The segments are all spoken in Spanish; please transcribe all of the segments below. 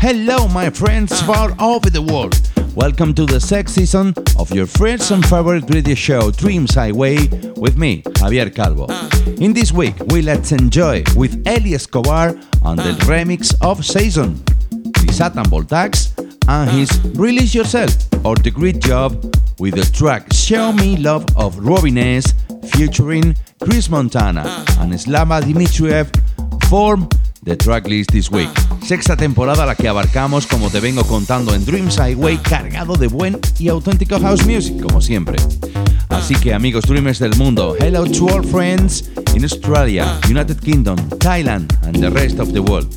Hello, my friends far over the world. Welcome to the sex season of your first and favorite radio show, Dreams Highway, with me, Javier Calvo. In this week, we let's enjoy with Eli Escobar on the remix of Season, the Satan Voltax, and his Release Yourself or The Great Job with the track Show Me Love of Robin S featuring Chris Montana and Slava Dimitriev form the tracklist this week. Sexta temporada la que abarcamos, como te vengo contando en Dreams Highway, cargado de buen y auténtico house music, como siempre. Así que amigos dreamers del mundo, hello to all friends in Australia, United Kingdom, Thailand and the rest of the world.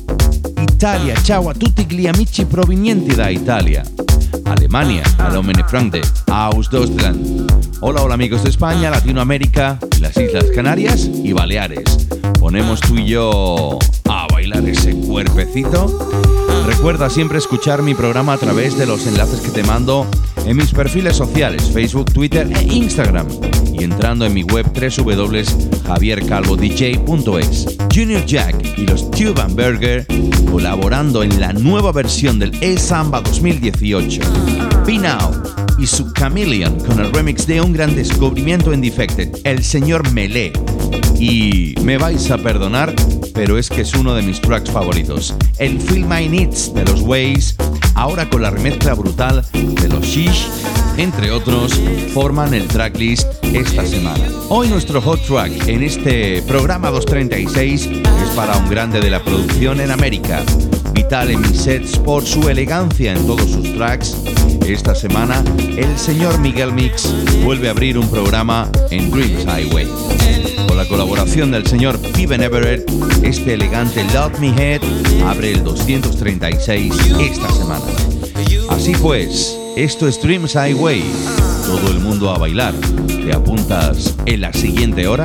Italia, ciao a tutti gli amici provenienti da Italia. Alemania, hallo meine Freunde, aus Deutschland. Hola, hola amigos de España, Latinoamérica, las Islas Canarias y Baleares. Ponemos tú y yo bailar ese cuerpecito. Recuerda siempre escuchar mi programa a través de los enlaces que te mando en mis perfiles sociales, Facebook, Twitter e Instagram. Y entrando en mi web www.javiercalvodj.es. Junior Jack y los Tuban Burger colaborando en la nueva versión del E-Samba 2018. Be Now y su Chameleon con el remix de un gran descubrimiento en Defected, el señor Melee. Y me vais a perdonar, pero es que es uno de mis tracks favoritos. El Feel My Needs de los Ways, ahora con la remezcla brutal de los Shish, entre otros, forman el tracklist esta semana. Hoy nuestro hot track en este programa 236 es para un grande de la producción en América. Vital en mis sets por su elegancia en todos sus tracks. Esta semana, el señor Miguel Mix vuelve a abrir un programa en Dreams Highway. La colaboración del señor Piven Everett, este elegante Love Me Head abre el 236 esta semana. Así pues, esto es Dreams Highway. Todo el mundo a bailar. ¿Te apuntas en la siguiente hora?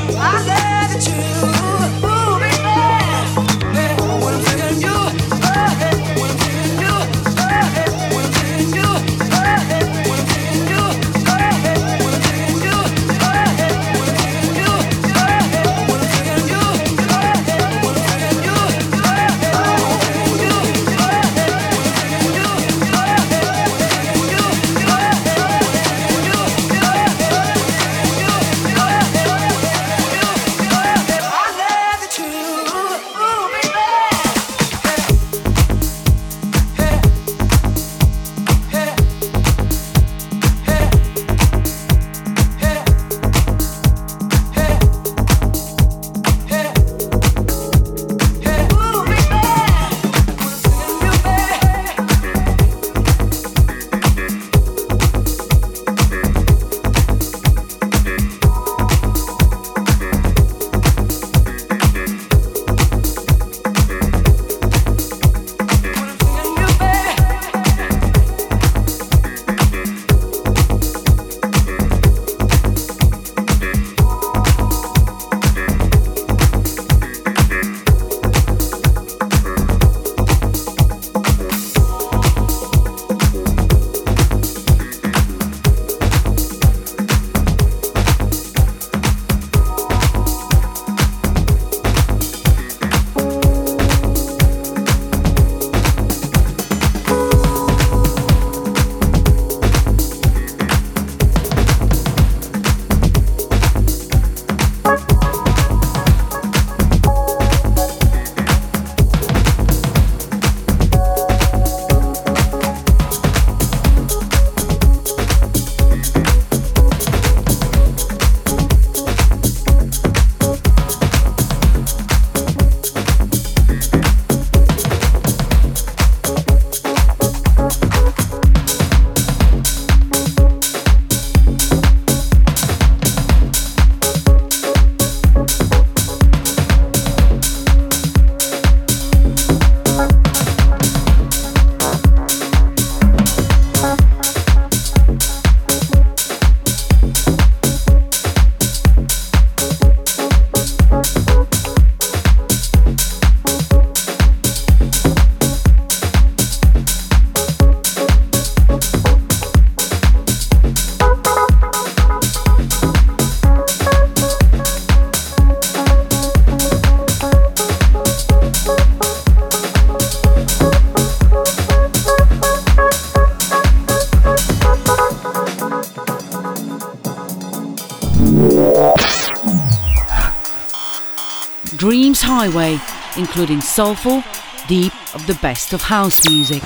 Including soulful, deep of the best of house music.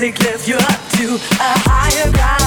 music lifts you up to a higher ground.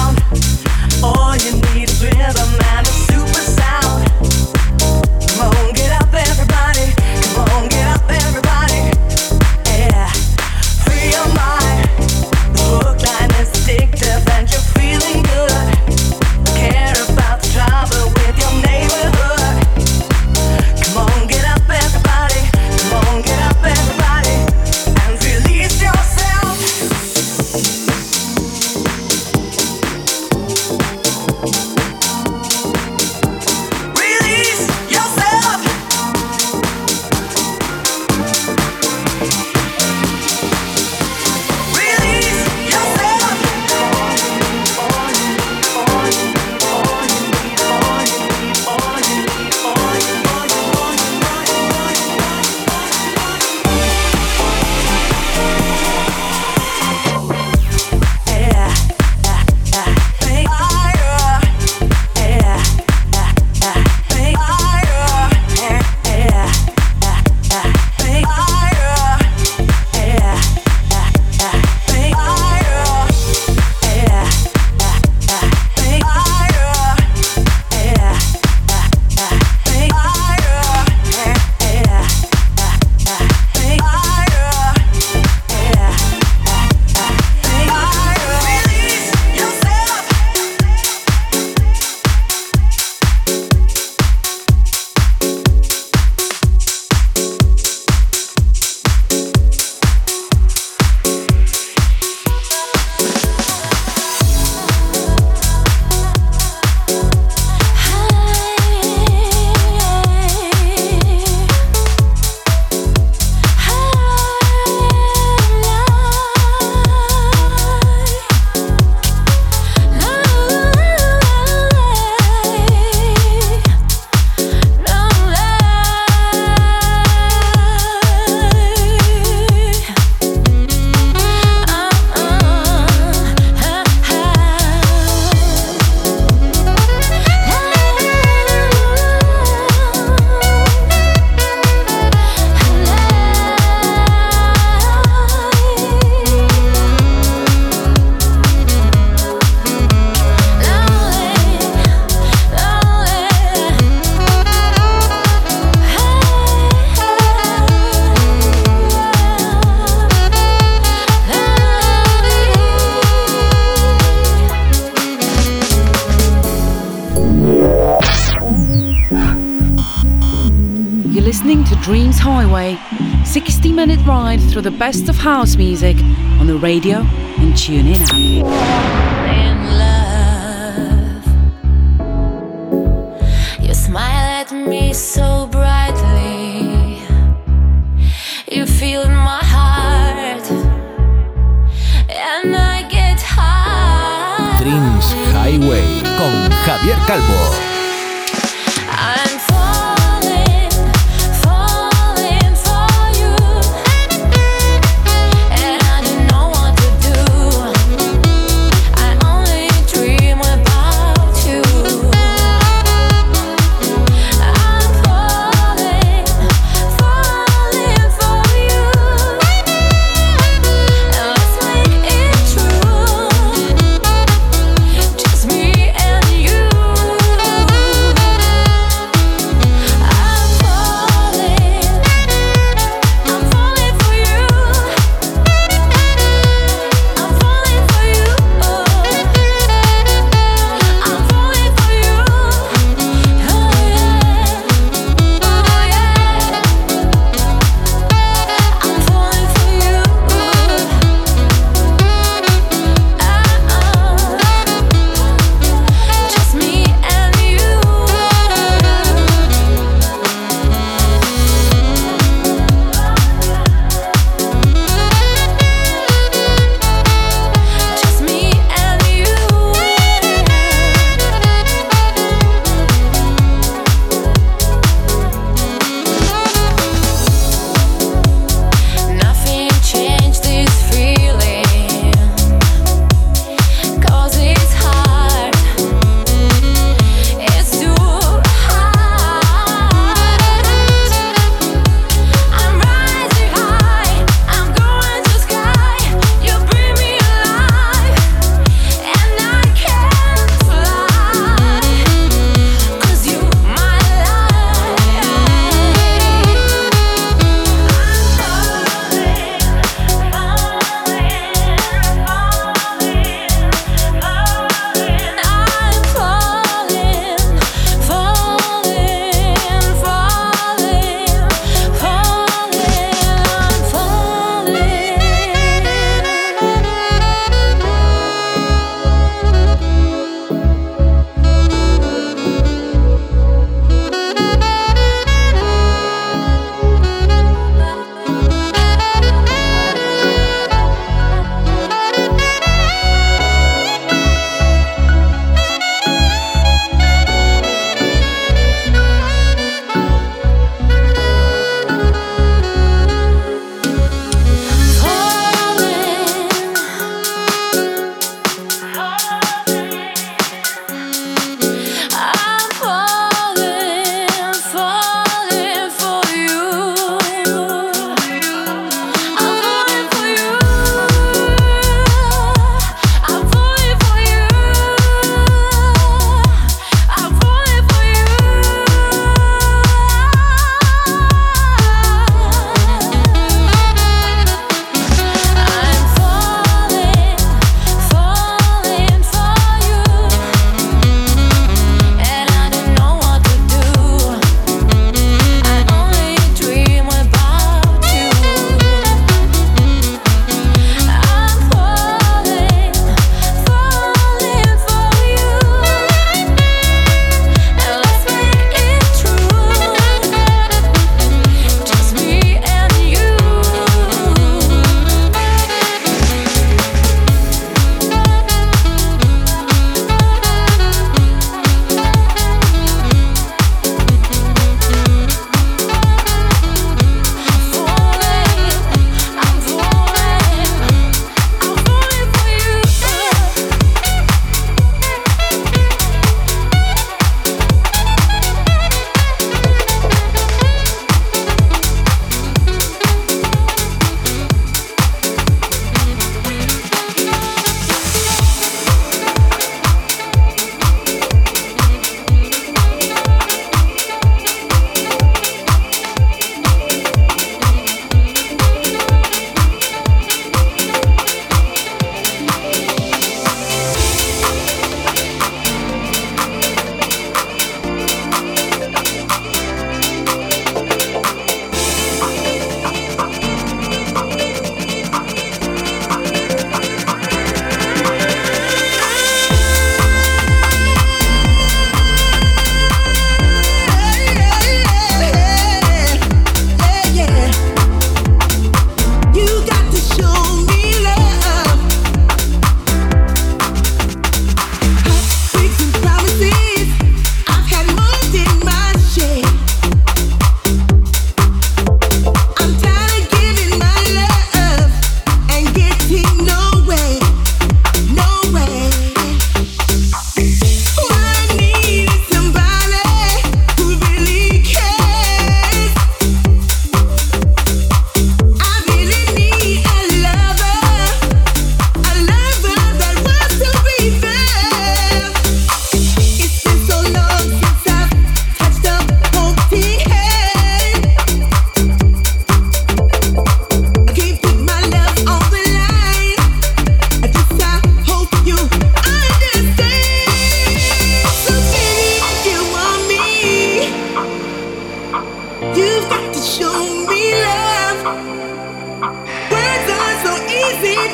Through the best of house music on the radio and tune in app.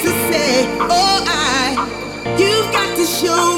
to say, oh, I, you've got to show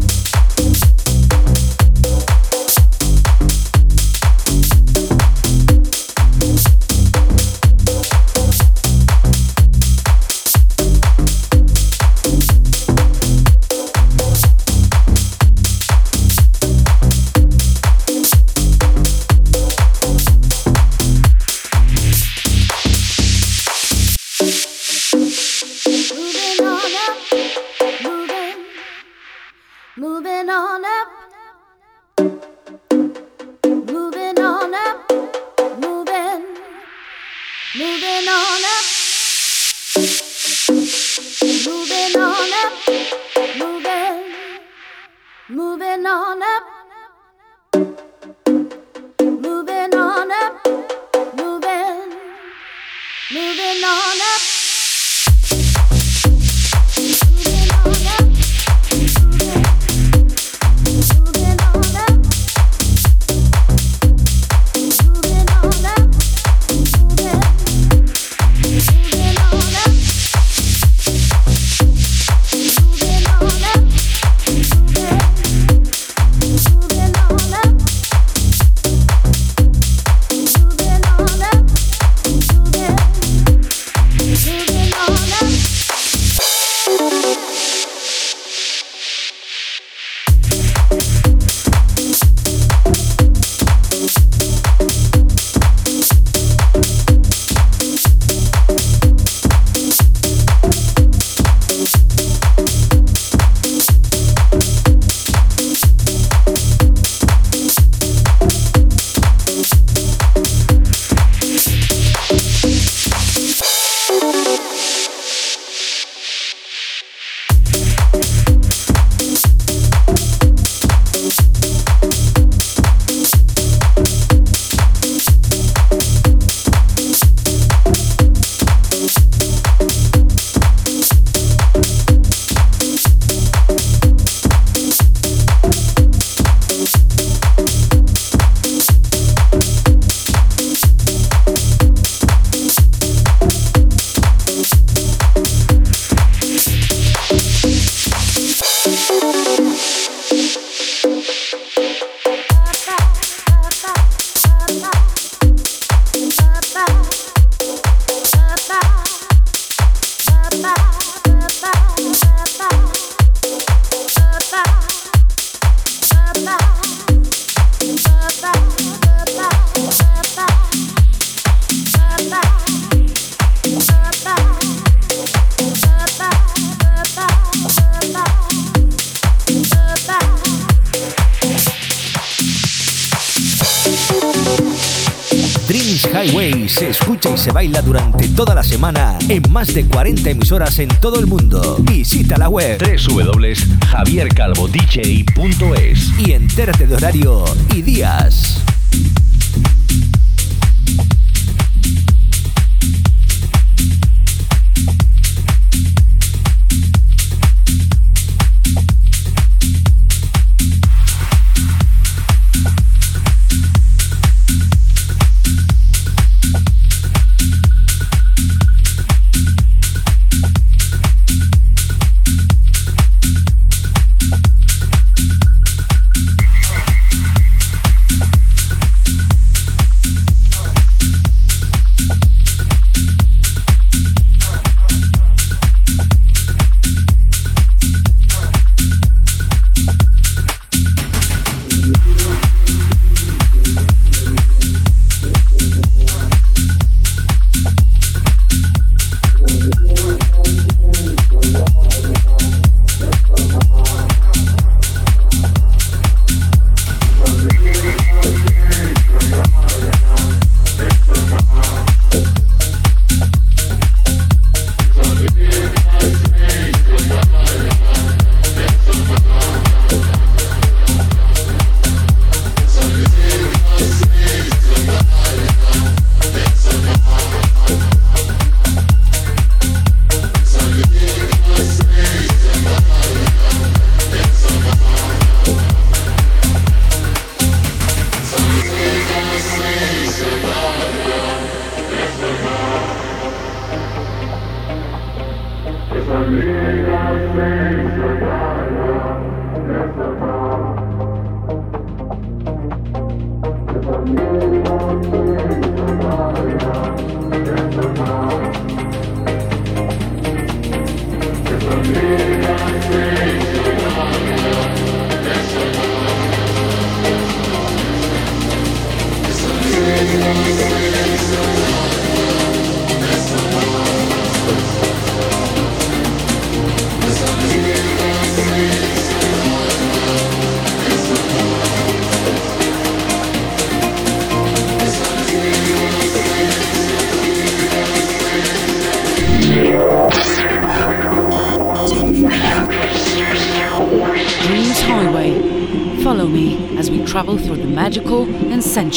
Más de 40 emisoras en todo el mundo. Visita la web www.javiercalvodj.es y entérate de horario y días.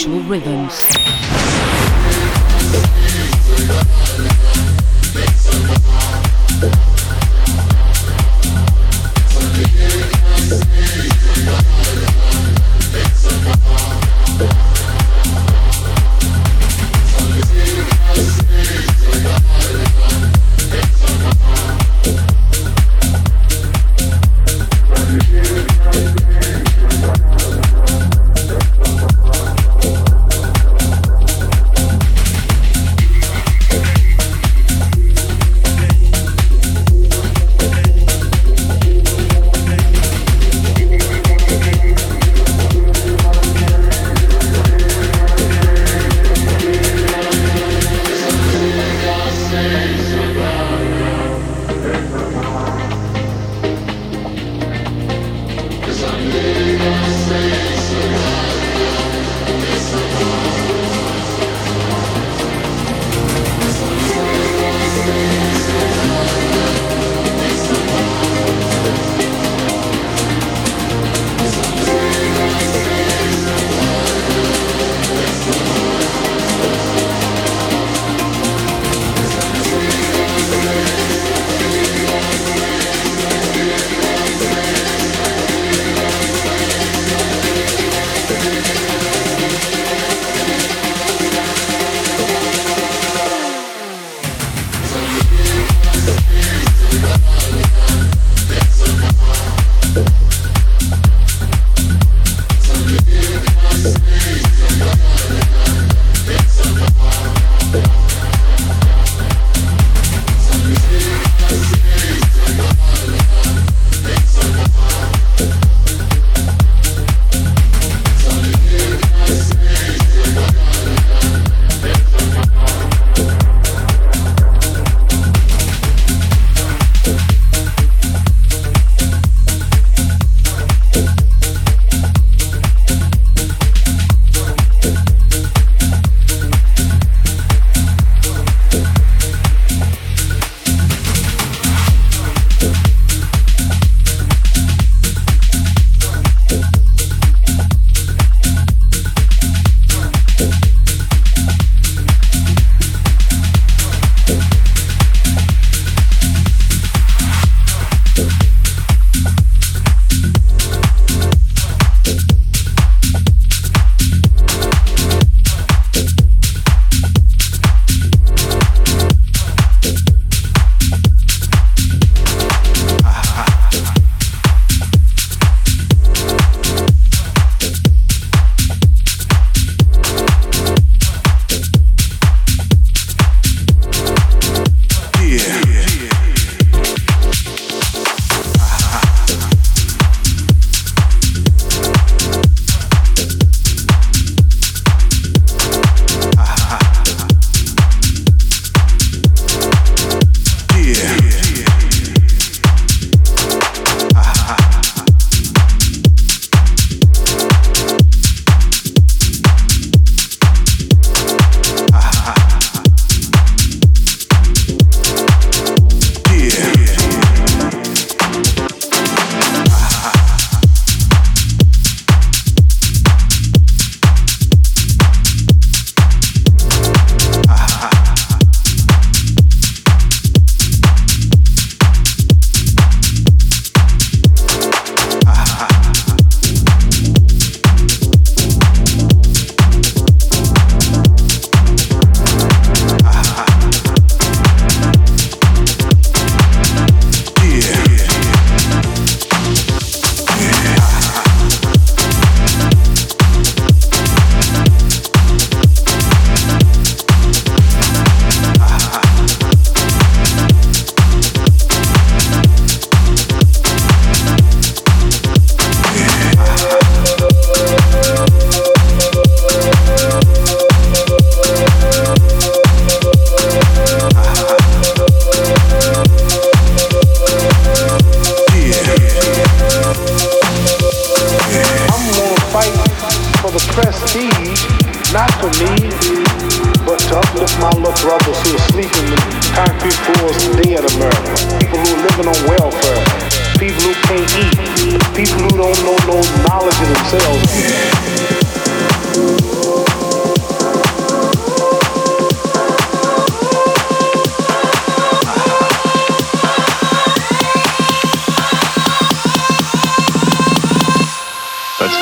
Rhythms.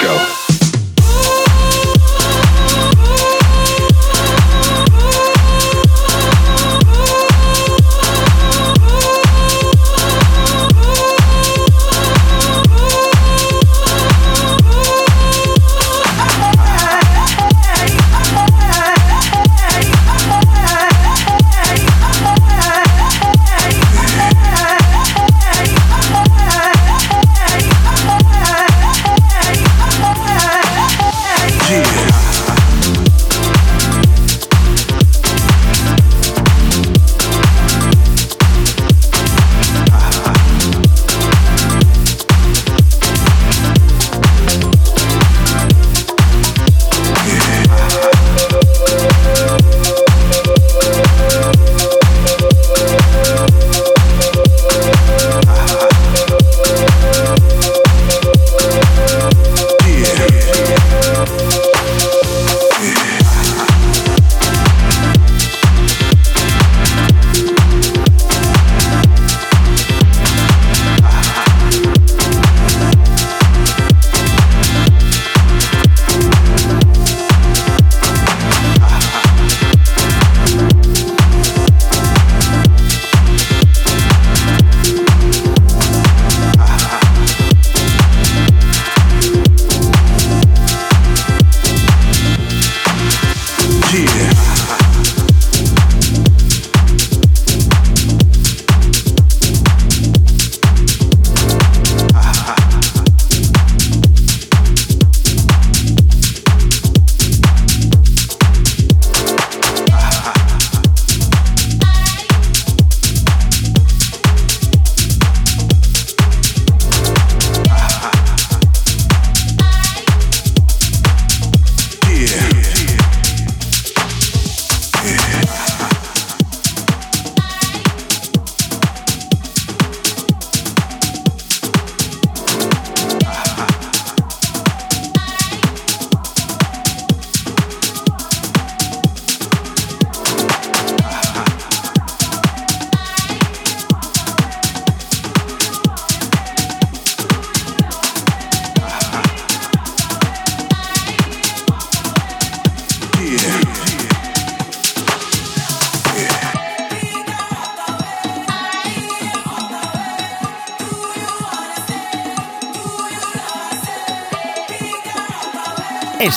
Go.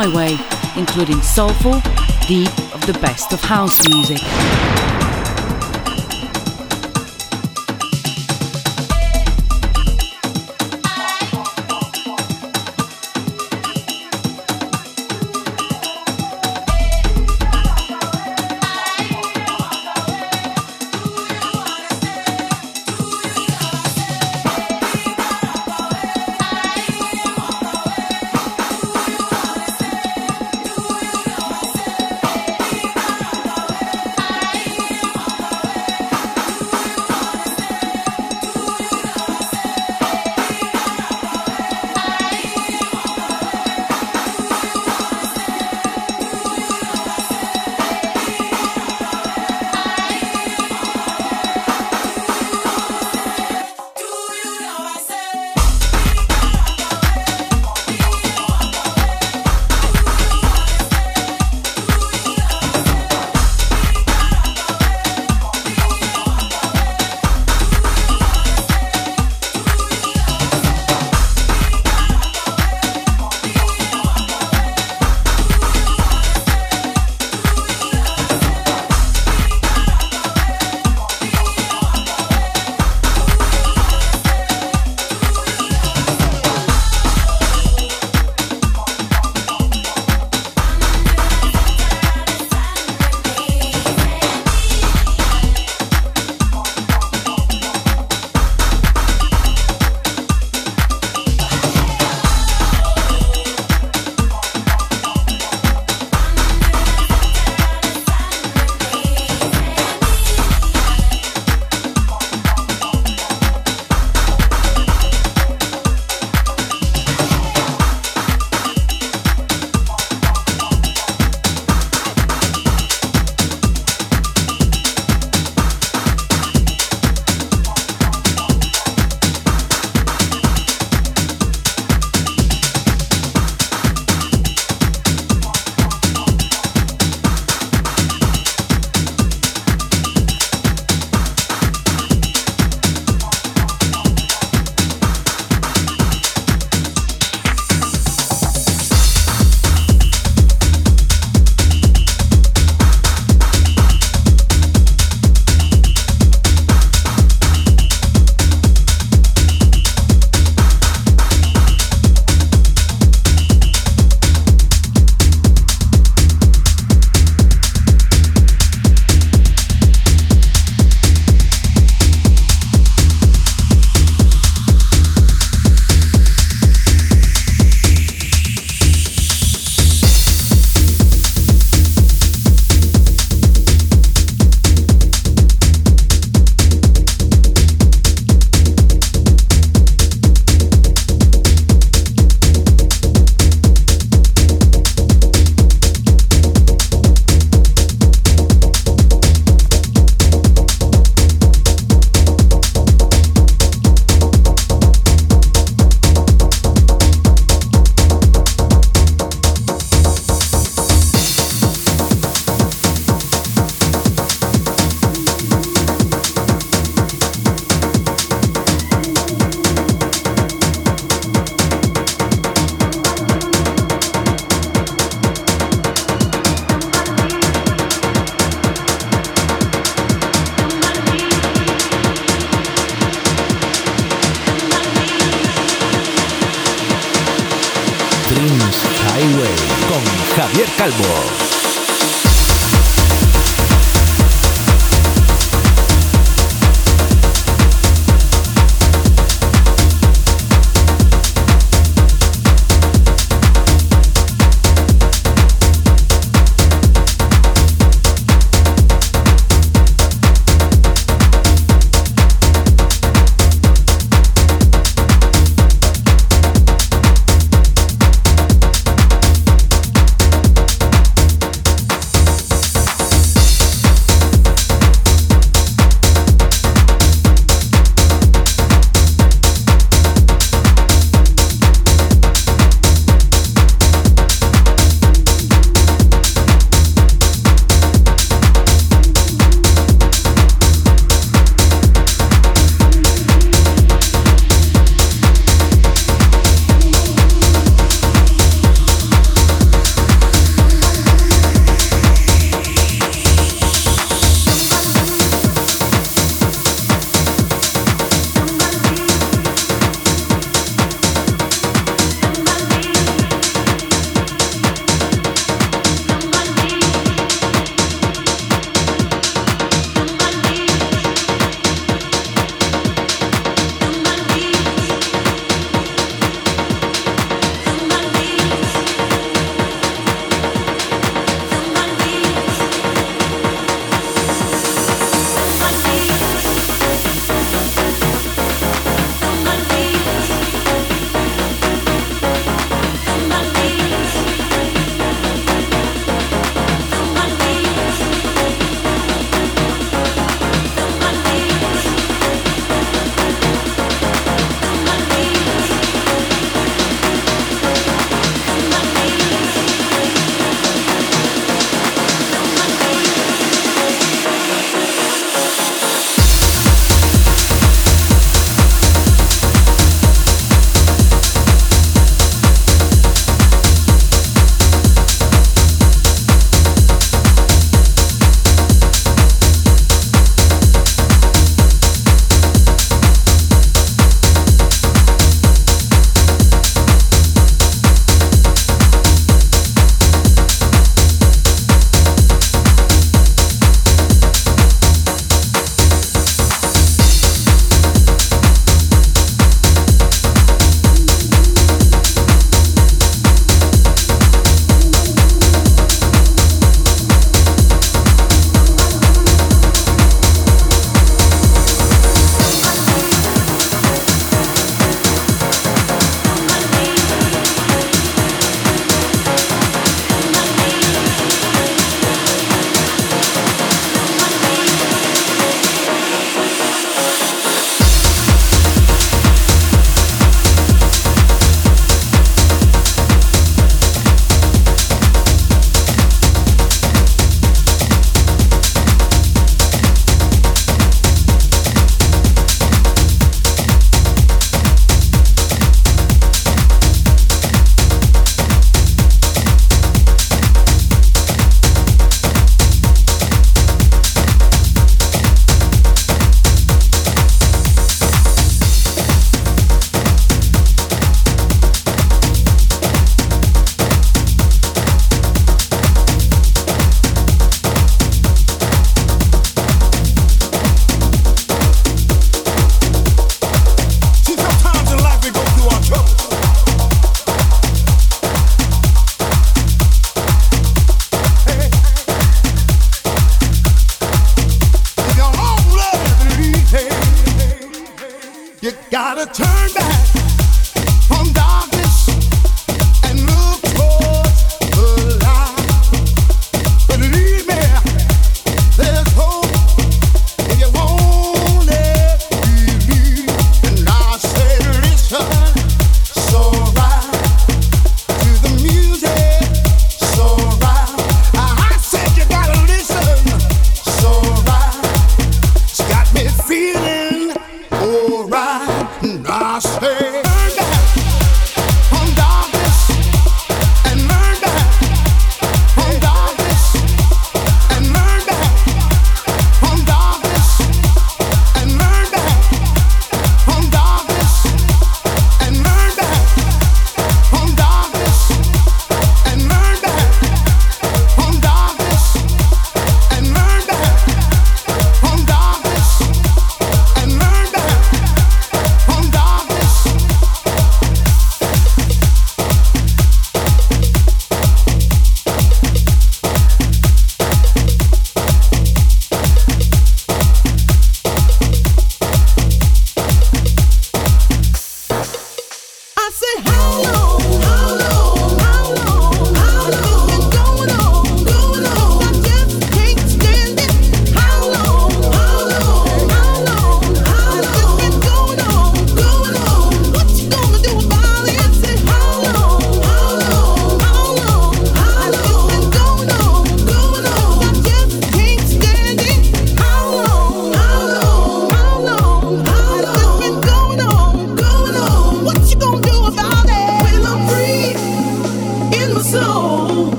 Highway, including soulful, deep of the best of house music.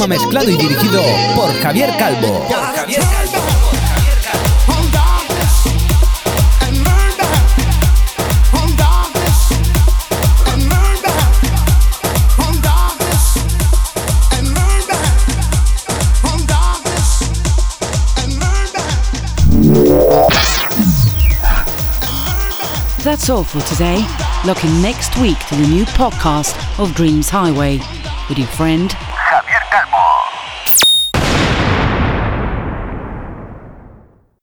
Programa mezclado y dirigido por Javier Calvo. That's all for today. Look in next week to the new podcast of Dreams Highway with your friend